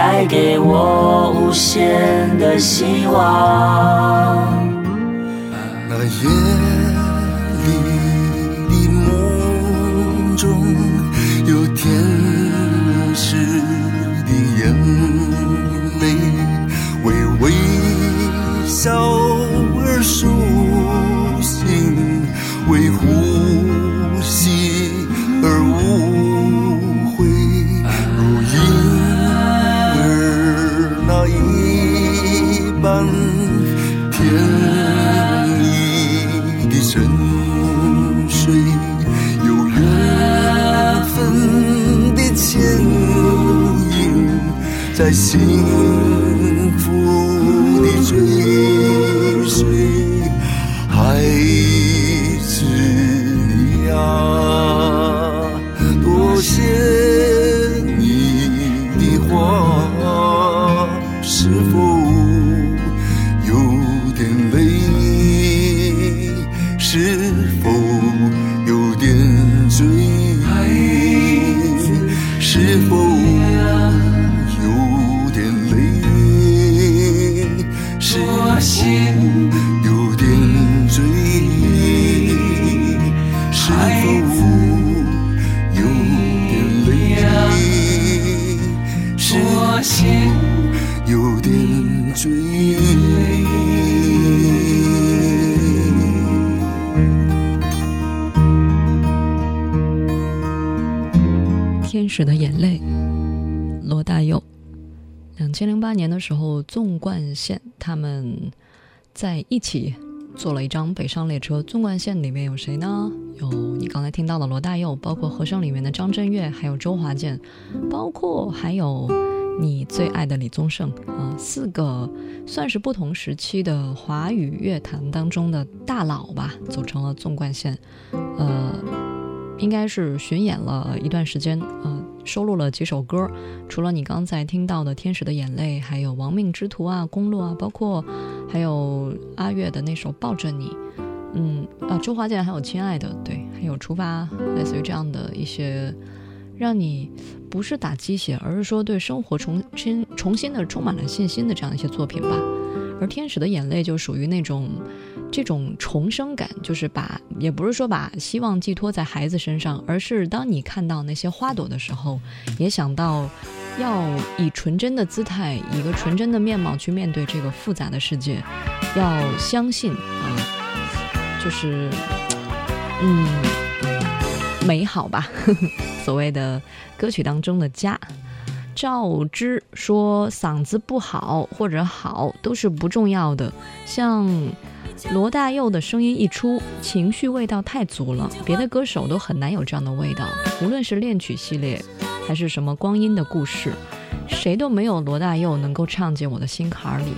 带给我无限的希望。那夜在幸天使的眼泪，罗大佑。两千零八年的时候，纵贯线他们在一起做了一张北上列车。纵贯线里面有谁呢？有你刚才听到的罗大佑，包括和声里面的张震岳，还有周华健，包括还有你最爱的李宗盛啊，四个算是不同时期的华语乐坛当中的大佬吧，组成了纵贯线。呃，应该是巡演了一段时间，呃，收录了几首歌，除了你刚才听到的《天使的眼泪》，还有《亡命之徒》啊，《公路》啊，包括还有阿月的那首《抱着你》，嗯啊，周华健还有《亲爱的》，对，还有《出发》，类似于这样的一些，让你不是打鸡血，而是说对生活重新重新的充满了信心的这样一些作品吧。而《天使的眼泪》就属于那种这种重生感，就是把也不是说把希望寄托在孩子身上，而是当你看到那些花朵的时候，也想到要以纯真的姿态，以一个纯真的面貌去面对这个复杂的世界，要相信啊，就是嗯美好吧，所谓的歌曲当中的家。赵之说嗓子不好或者好都是不重要的，像罗大佑的声音一出，情绪味道太足了，别的歌手都很难有这样的味道。无论是恋曲系列，还是什么光阴的故事，谁都没有罗大佑能够唱进我的心坎里。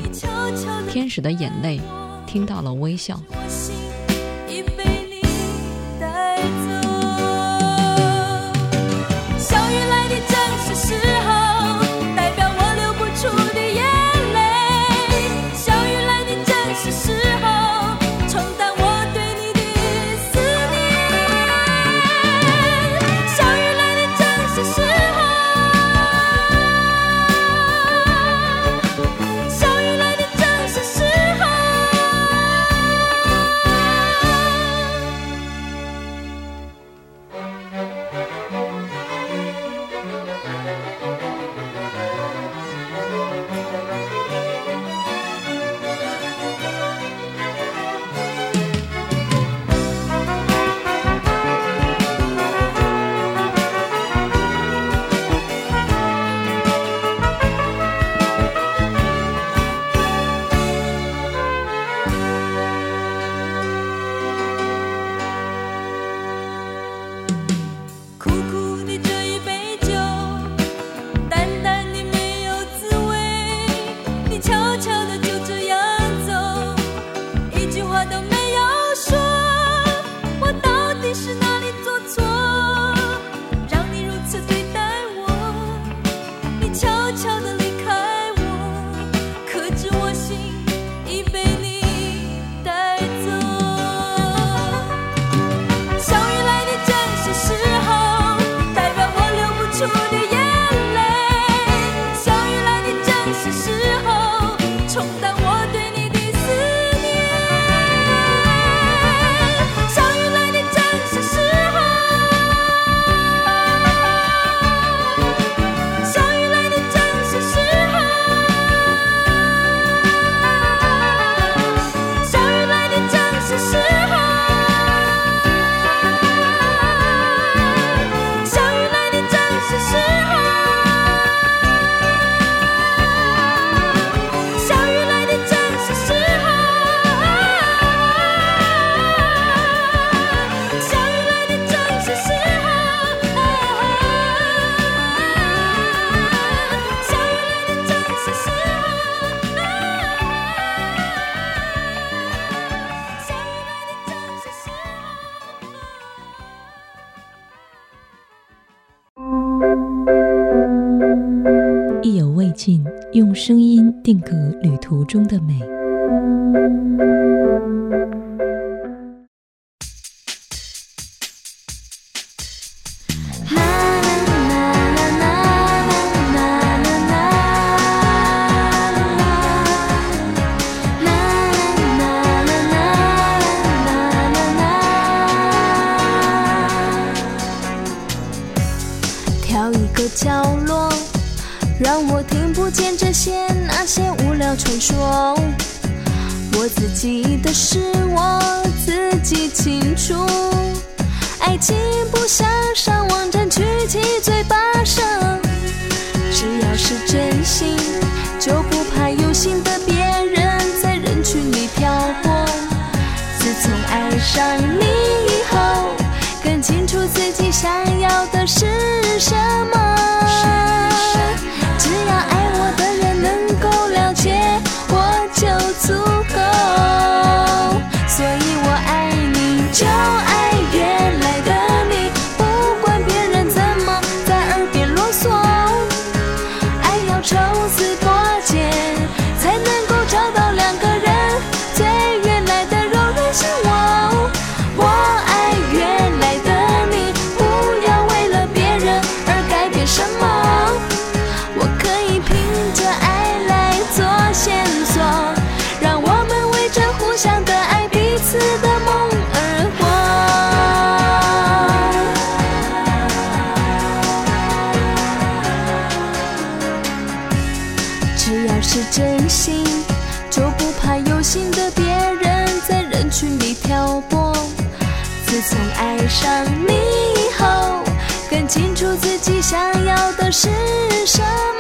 天使的眼泪，听到了微笑。定格旅途中的美。心的别出自己想要的是什么。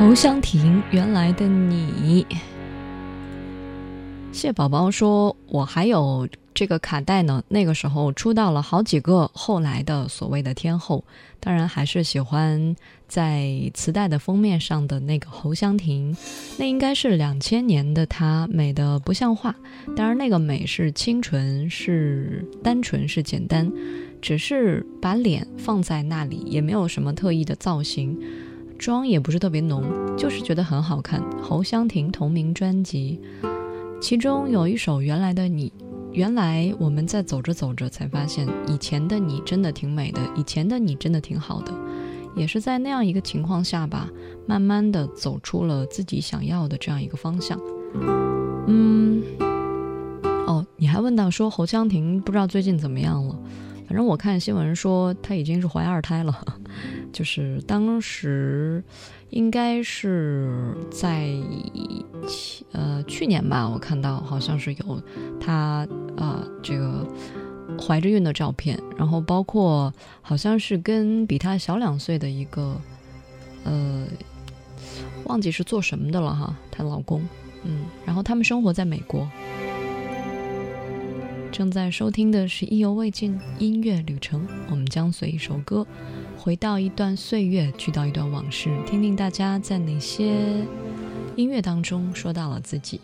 侯湘婷，原来的你。谢宝宝说：“我还有这个卡带呢，那个时候出道了好几个后来的所谓的天后，当然还是喜欢在磁带的封面上的那个侯湘婷，那应该是两千年的她，美的不像话。当然，那个美是清纯，是单纯，是简单，只是把脸放在那里，也没有什么特意的造型。”妆也不是特别浓，就是觉得很好看。侯湘婷同名专辑，其中有一首《原来的你》，原来我们在走着走着才发现，以前的你真的挺美的，以前的你真的挺好的。也是在那样一个情况下吧，慢慢的走出了自己想要的这样一个方向。嗯，哦，你还问到说侯湘婷不知道最近怎么样了？反正我看新闻说她已经是怀二胎了，就是当时应该是在呃去年吧，我看到好像是有她啊这个怀着孕的照片，然后包括好像是跟比她小两岁的一个呃忘记是做什么的了哈，她老公，嗯，然后他们生活在美国。正在收听的是意犹未尽音乐旅程，我们将随一首歌，回到一段岁月，去到一段往事，听听大家在哪些音乐当中说到了自己。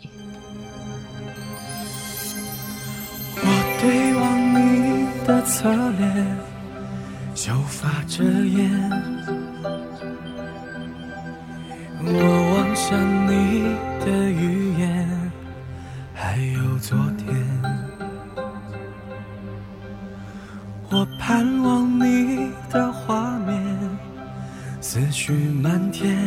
我对望你的侧脸，秀发遮掩；我望向你的语言，还有昨天。绪漫天。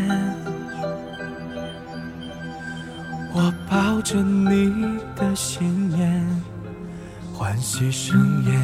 我抱着你的信念，欢喜盛宴。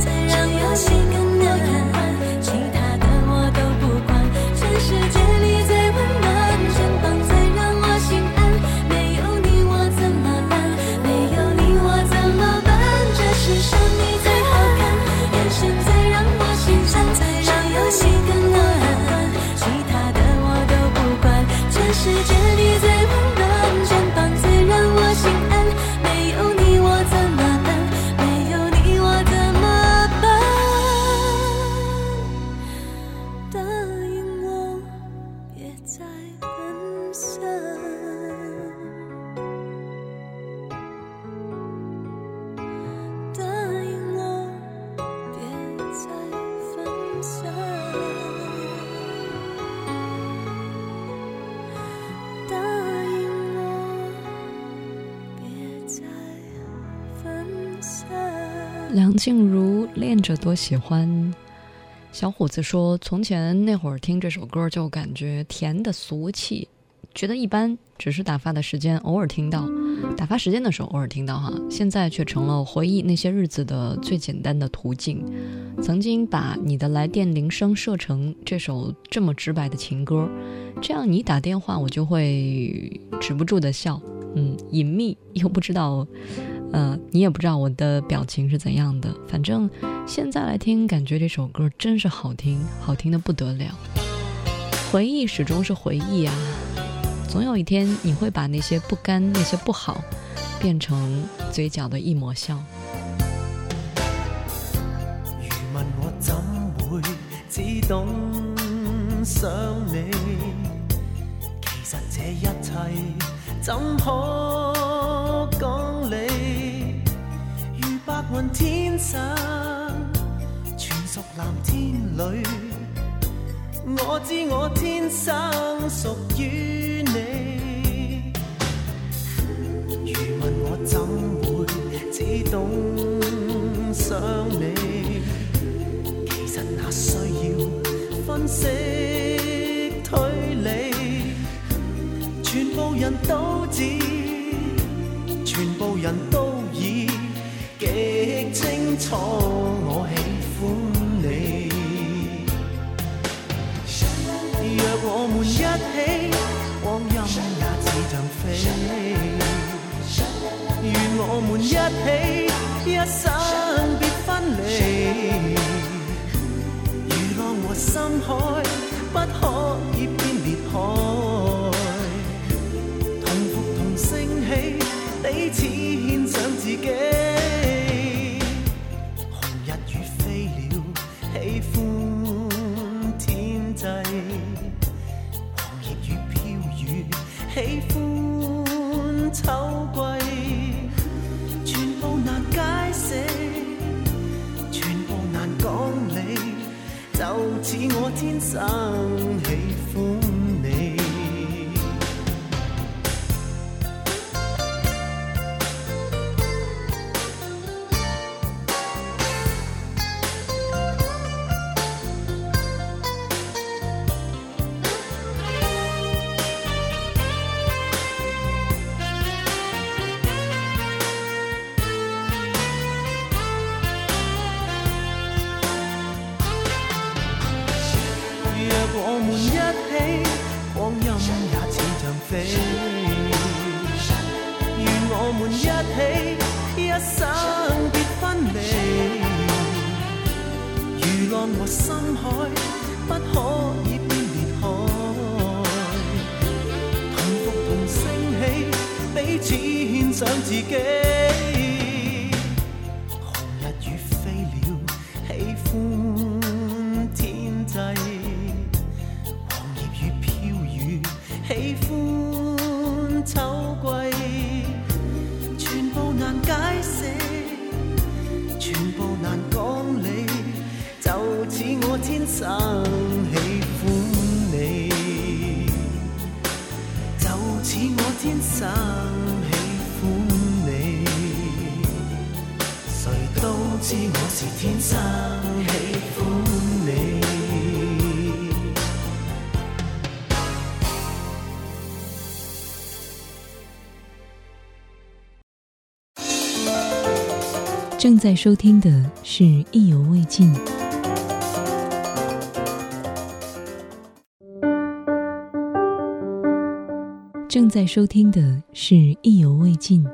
心着多喜欢。小伙子说：“从前那会儿听这首歌就感觉甜的俗气，觉得一般，只是打发的时间，偶尔听到，打发时间的时候偶尔听到哈。现在却成了回忆那些日子的最简单的途径。曾经把你的来电铃声设成这首这么直白的情歌，这样你打电话我就会止不住的笑，嗯，隐秘又不知道。”呃，你也不知道我的表情是怎样的，反正现在来听，感觉这首歌真是好听，好听的不得了。回忆始终是回忆啊，总有一天你会把那些不甘、那些不好，变成嘴角的一抹笑。如问我怎会只懂想你？其实这一切怎可讲理？白云天上，全属蓝天里。我知我天生属于你。如问我怎会只懂想你？其实那需要分析推理，全部人都知，全部人都清楚，我喜欢你。若我们一起，光阴也似像飞。愿我们一起，一生别分离。如浪和深海，不可以变裂开。同伏同升起，彼此献上自己。似我天生。正在收听的是意犹未尽。正在收听的是意犹未尽。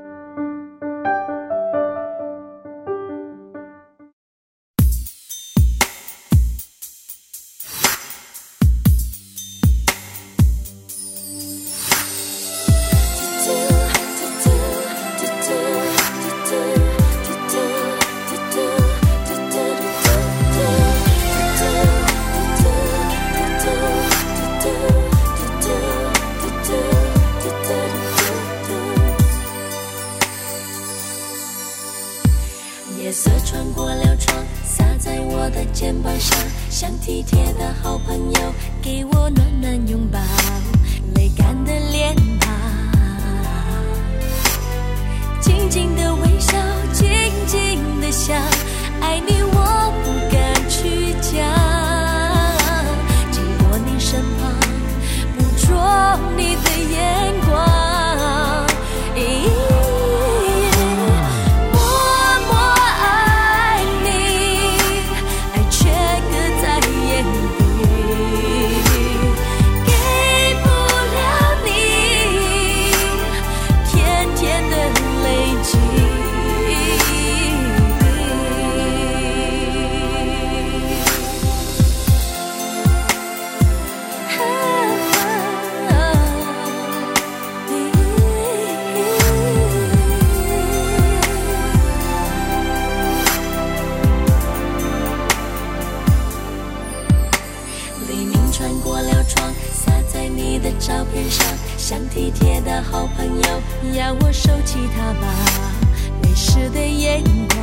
像体贴的好朋友，要我收起他吧，泪湿的眼眶，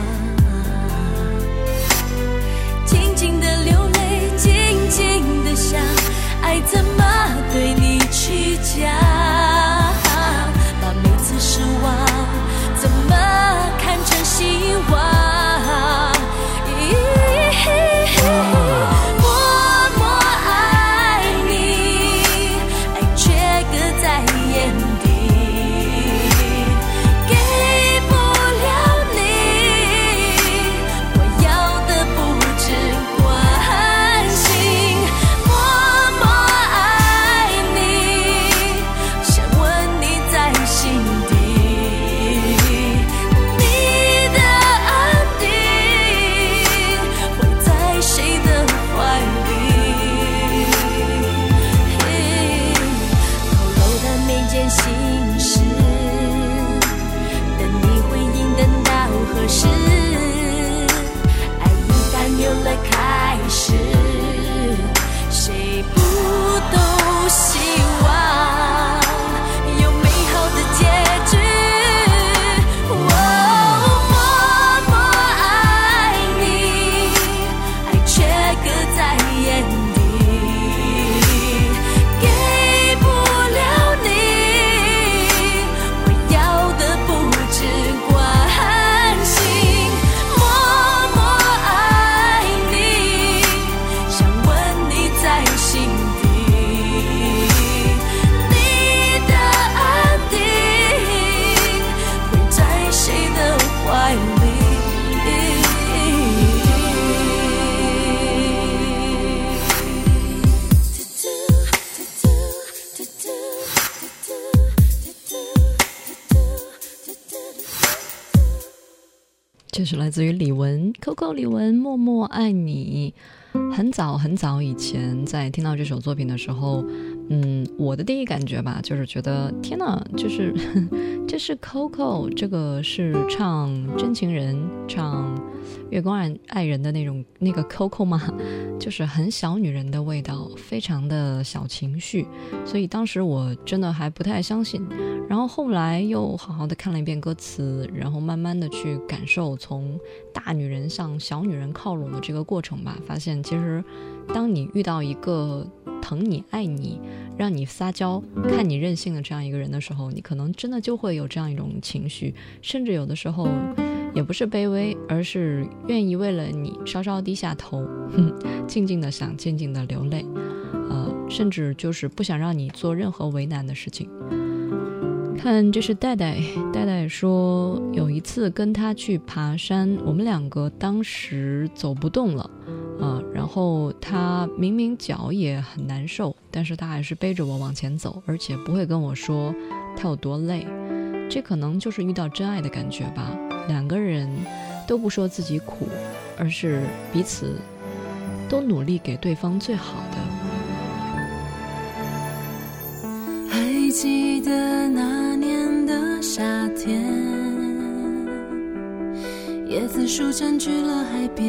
静静的流泪，静静的想，爱怎么对你去讲？把每次失望怎么看成希望？是来自于李玟，Coco 李玟，默默爱你。很早很早以前，在听到这首作品的时候，嗯，我的第一感觉吧，就是觉得天呐，就是 这是 Coco，这个是唱真情人，唱月光爱爱人的那种那个 Coco 吗？就是很小女人的味道，非常的小情绪，所以当时我真的还不太相信。然后后来又好好的看了一遍歌词，然后慢慢的去感受从大女人向小女人靠拢的这个过程吧，发现其实，当你遇到一个疼你、爱你、让你撒娇、看你任性的这样一个人的时候，你可能真的就会有这样一种情绪，甚至有的时候也不是卑微，而是愿意为了你稍稍低下头，哼 静静的想，静静的流泪，呃，甚至就是不想让你做任何为难的事情。看，这是戴戴。戴戴说，有一次跟他去爬山，我们两个当时走不动了，啊，然后他明明脚也很难受，但是他还是背着我往前走，而且不会跟我说他有多累。这可能就是遇到真爱的感觉吧。两个人都不说自己苦，而是彼此都努力给对方最好的。还记得那椰子树占据了海边，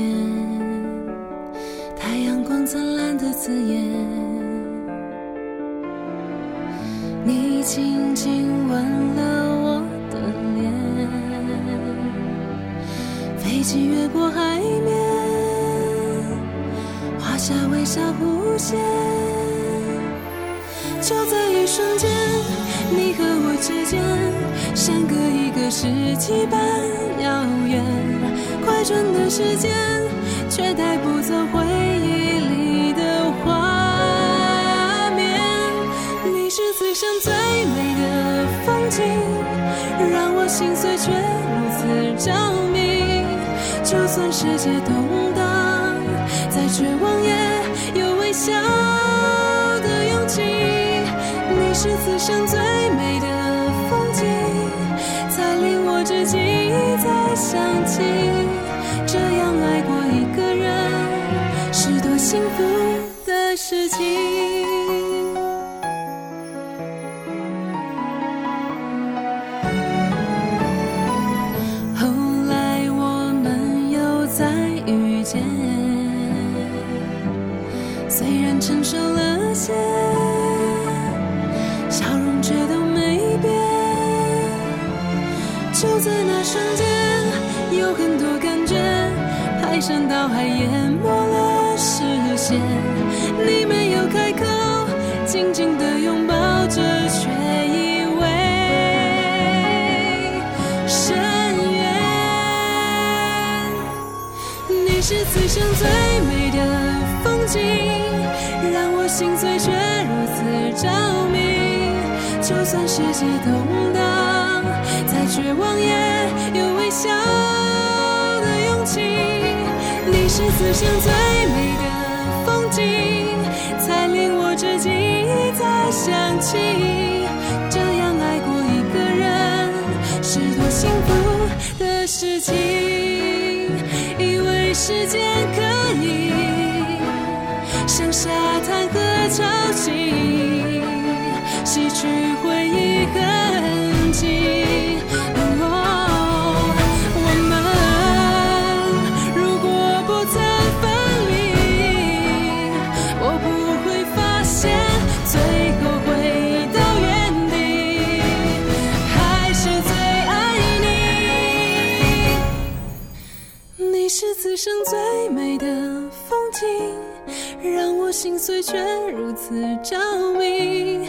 太阳光灿烂的刺眼。你轻轻吻了我的脸，飞机越过海面，画下微笑弧线。就在一瞬间，你和我之间，相隔一个世纪般遥远。快转的时间，却带不走回忆里的画面。你是此生最美的风景，让我心碎却如此着迷。就算世界动荡，再绝望也有微笑的勇气。是此生最美的风景，才令我至今一再想起。这样爱过一个人，是多幸福的事情。笑容却都没变就在那瞬间，有很多感觉排山倒海淹没了视线。你没有开口，紧紧的拥抱着，却以为深渊。你是此生最美的风景，让我心碎却如此着迷。就算世界动荡。再绝望也有微笑的勇气，你是此生最美的风景，才令我至今一再想起。这样爱过一个人，是多幸福的事情。以为时间可以像沙滩和潮汐，洗去回忆痕迹。我们如果不曾分离，我不会发现最后回到原地，还是最爱你。你是此生最美的风景，让我心碎却如此着迷。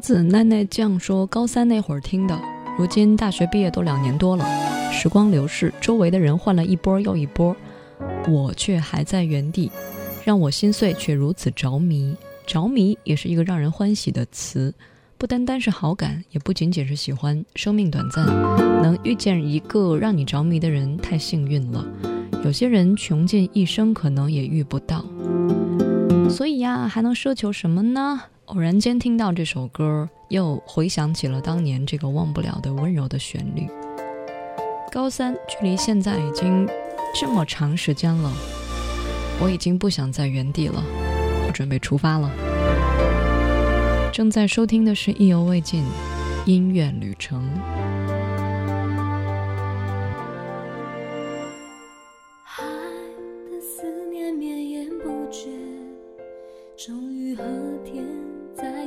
子奈奈酱说：“高三那会儿听的，如今大学毕业都两年多了，时光流逝，周围的人换了一波又一波，我却还在原地，让我心碎却如此着迷。着迷也是一个让人欢喜的词，不单单是好感，也不仅仅是喜欢。生命短暂，能遇见一个让你着迷的人，太幸运了。有些人穷尽一生，可能也遇不到。所以呀，还能奢求什么呢？”偶然间听到这首歌，又回想起了当年这个忘不了的温柔的旋律。高三距离现在已经这么长时间了，我已经不想在原地了，我准备出发了。正在收听的是《意犹未尽》音乐旅程。爱的思念绵延不绝，终于和天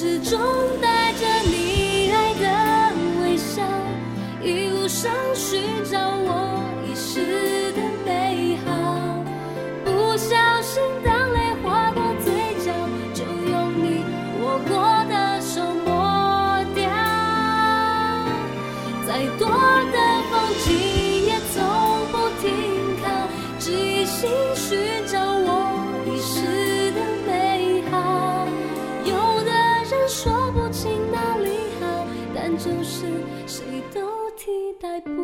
始终带 that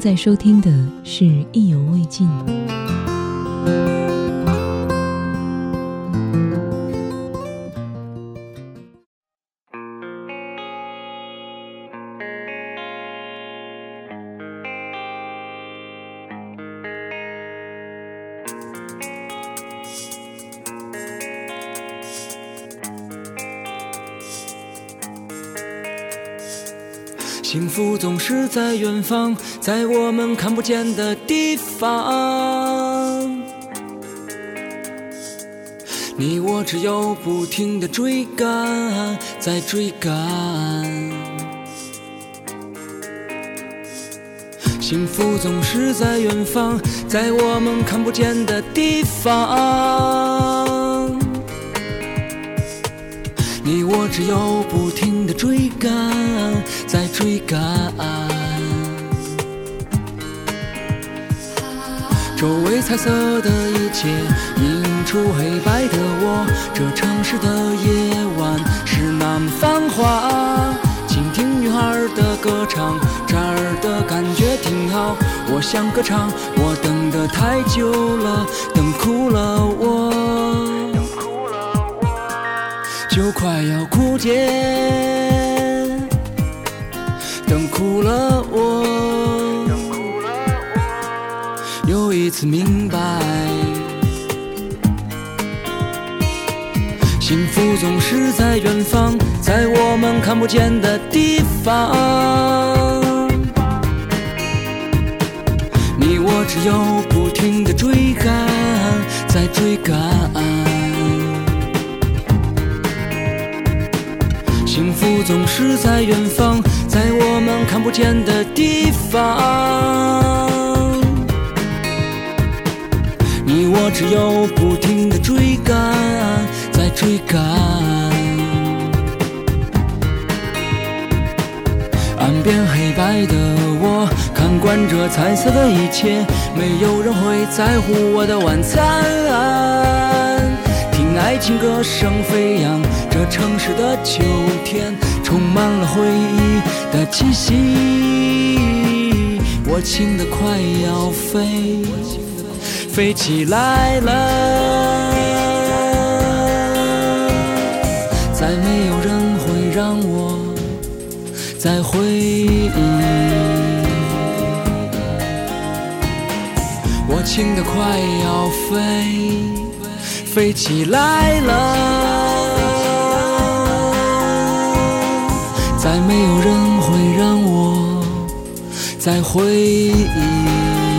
在收听的是《意犹未尽》。总是在远方，在我们看不见的地方。你我只有不停的追赶，在追赶。幸福总是在远方，在我们看不见的地方。我只有不停的追赶，在追赶。周围彩色的一切映出黑白的我，这城市的夜晚是那么繁华。倾听女孩的歌唱，这儿的感觉挺好。我想歌唱，我等得太久了，等哭了我。就快要枯竭，等哭了我，又一次明白，幸福总是在远方，在我们看不见的地方。你我只有不停的追赶，在追赶。福总是在远方，在我们看不见的地方。你我只有不停的追赶，在追赶。岸边黑白的我，看惯这彩色的一切，没有人会在乎我的晚餐。听爱情歌声飞扬，这城市的秋天充满了回忆的气息。我轻的快要飞，飞起来了，再没有人会让我再回忆。我轻的快要飞。飞起来了，再没有人会让我再回忆。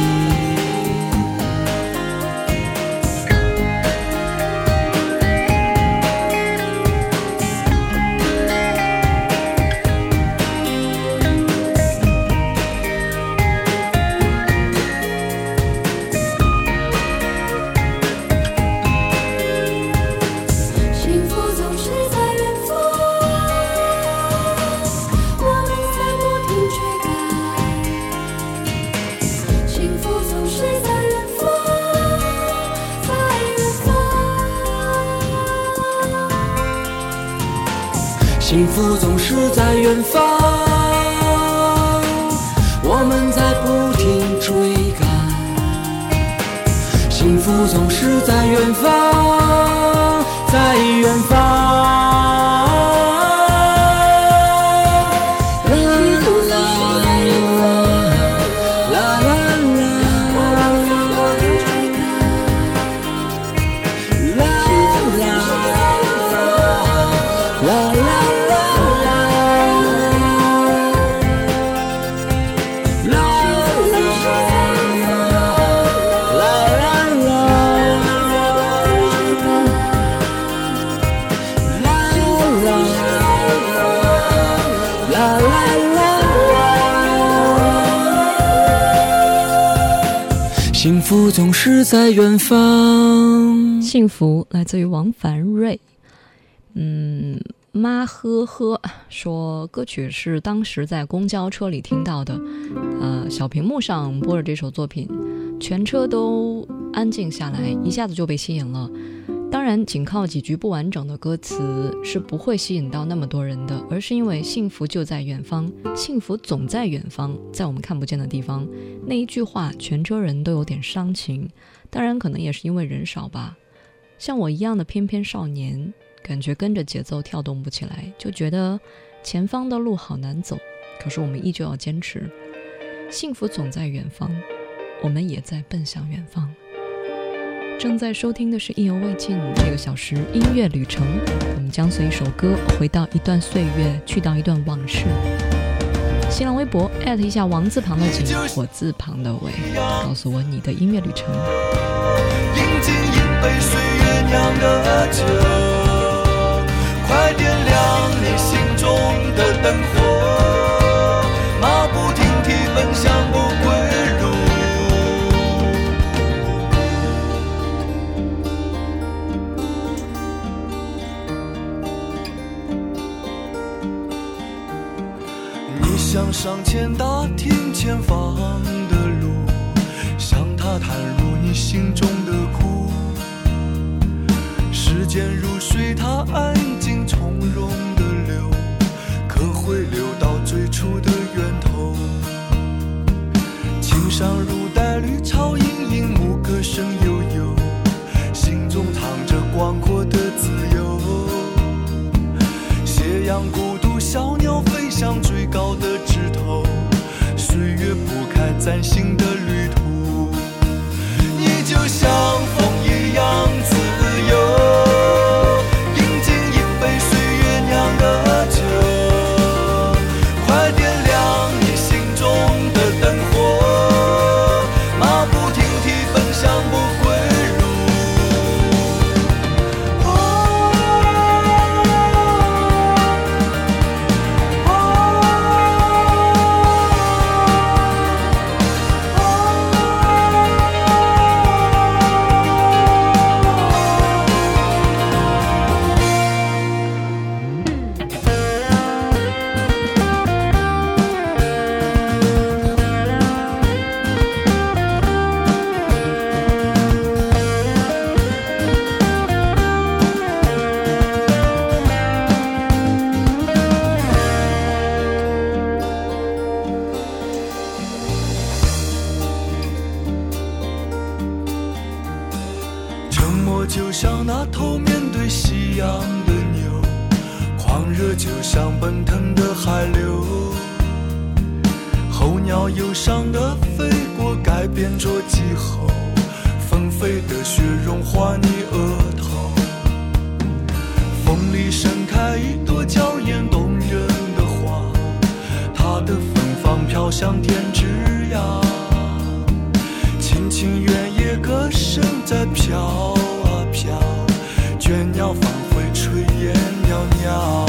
远方。幸福来自于王凡瑞。嗯，妈呵呵说歌曲是当时在公交车里听到的，呃，小屏幕上播着这首作品，全车都安静下来，一下子就被吸引了。当然，仅靠几句不完整的歌词是不会吸引到那么多人的，而是因为幸福就在远方，幸福总在远方，在我们看不见的地方。那一句话，全车人都有点伤情。当然，可能也是因为人少吧。像我一样的翩翩少年，感觉跟着节奏跳动不起来，就觉得前方的路好难走。可是我们依旧要坚持，幸福总在远方，我们也在奔向远方。正在收听的是《意犹未尽》这个小时音乐旅程，我们将随一首歌回到一段岁月，去到一段往事。新浪微博艾特一下王字旁的景，火字旁的伟，告诉我你的音乐旅程。饮尽一杯岁月酿的酒，快点亮你心中的灯火，想上前打听前方的路，向他袒露你心中的苦。时间如水，它安静从容的流，可会流到最初的源头。青山如黛绿，草新的旅途。你就像飘啊飘，倦鸟返回炊烟袅袅。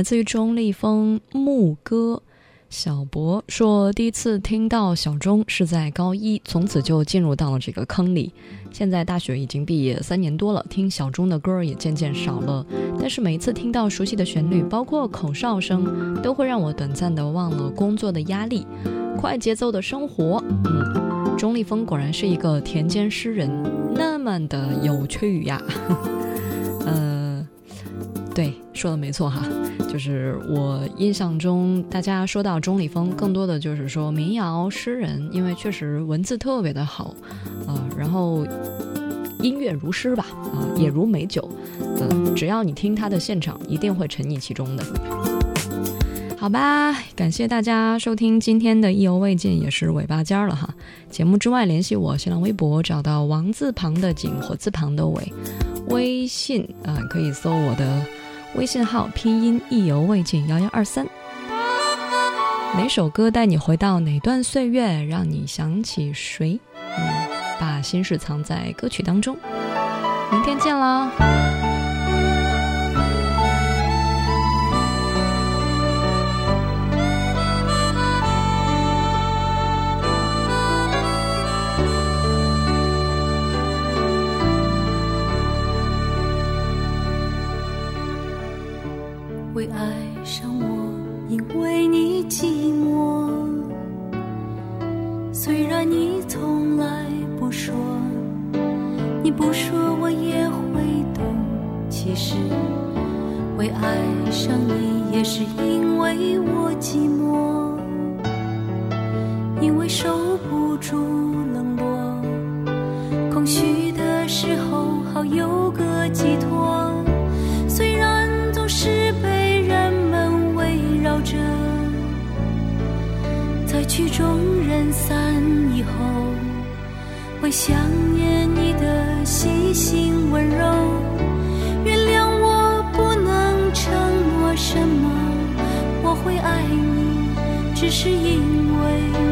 来自于钟立风《牧歌》。小博说，第一次听到小钟是在高一，从此就进入到了这个坑里。现在大学已经毕业三年多了，听小钟的歌也渐渐少了。但是每一次听到熟悉的旋律，包括口哨声，都会让我短暂的忘了工作的压力，快节奏的生活。嗯，钟立风果然是一个田间诗人，那么的有趣呀。对说的没错哈。就是我印象中大家说到钟立风更多的就是说民谣诗人因为确实文字特别的好啊然后音乐如诗吧啊也如美酒嗯只要你听他的现场一定会沉溺其中的。好吧感谢大家收听今天的意犹未尽也是尾巴尖儿了哈。节目之外联系我新浪微博找到王字旁的景火字旁的伟微信啊可以搜我的微信号拼音意犹未尽幺幺二三。哪首歌带你回到哪段岁月让你想起谁？嗯把心事藏在歌曲当中。明天见啦。也是因为我寂寞，因为受不住冷落，空虚的时候好有个寄托。虽然总是被人们围绕着，在曲终人散以后，会想念你的细心温柔。会爱你只是因为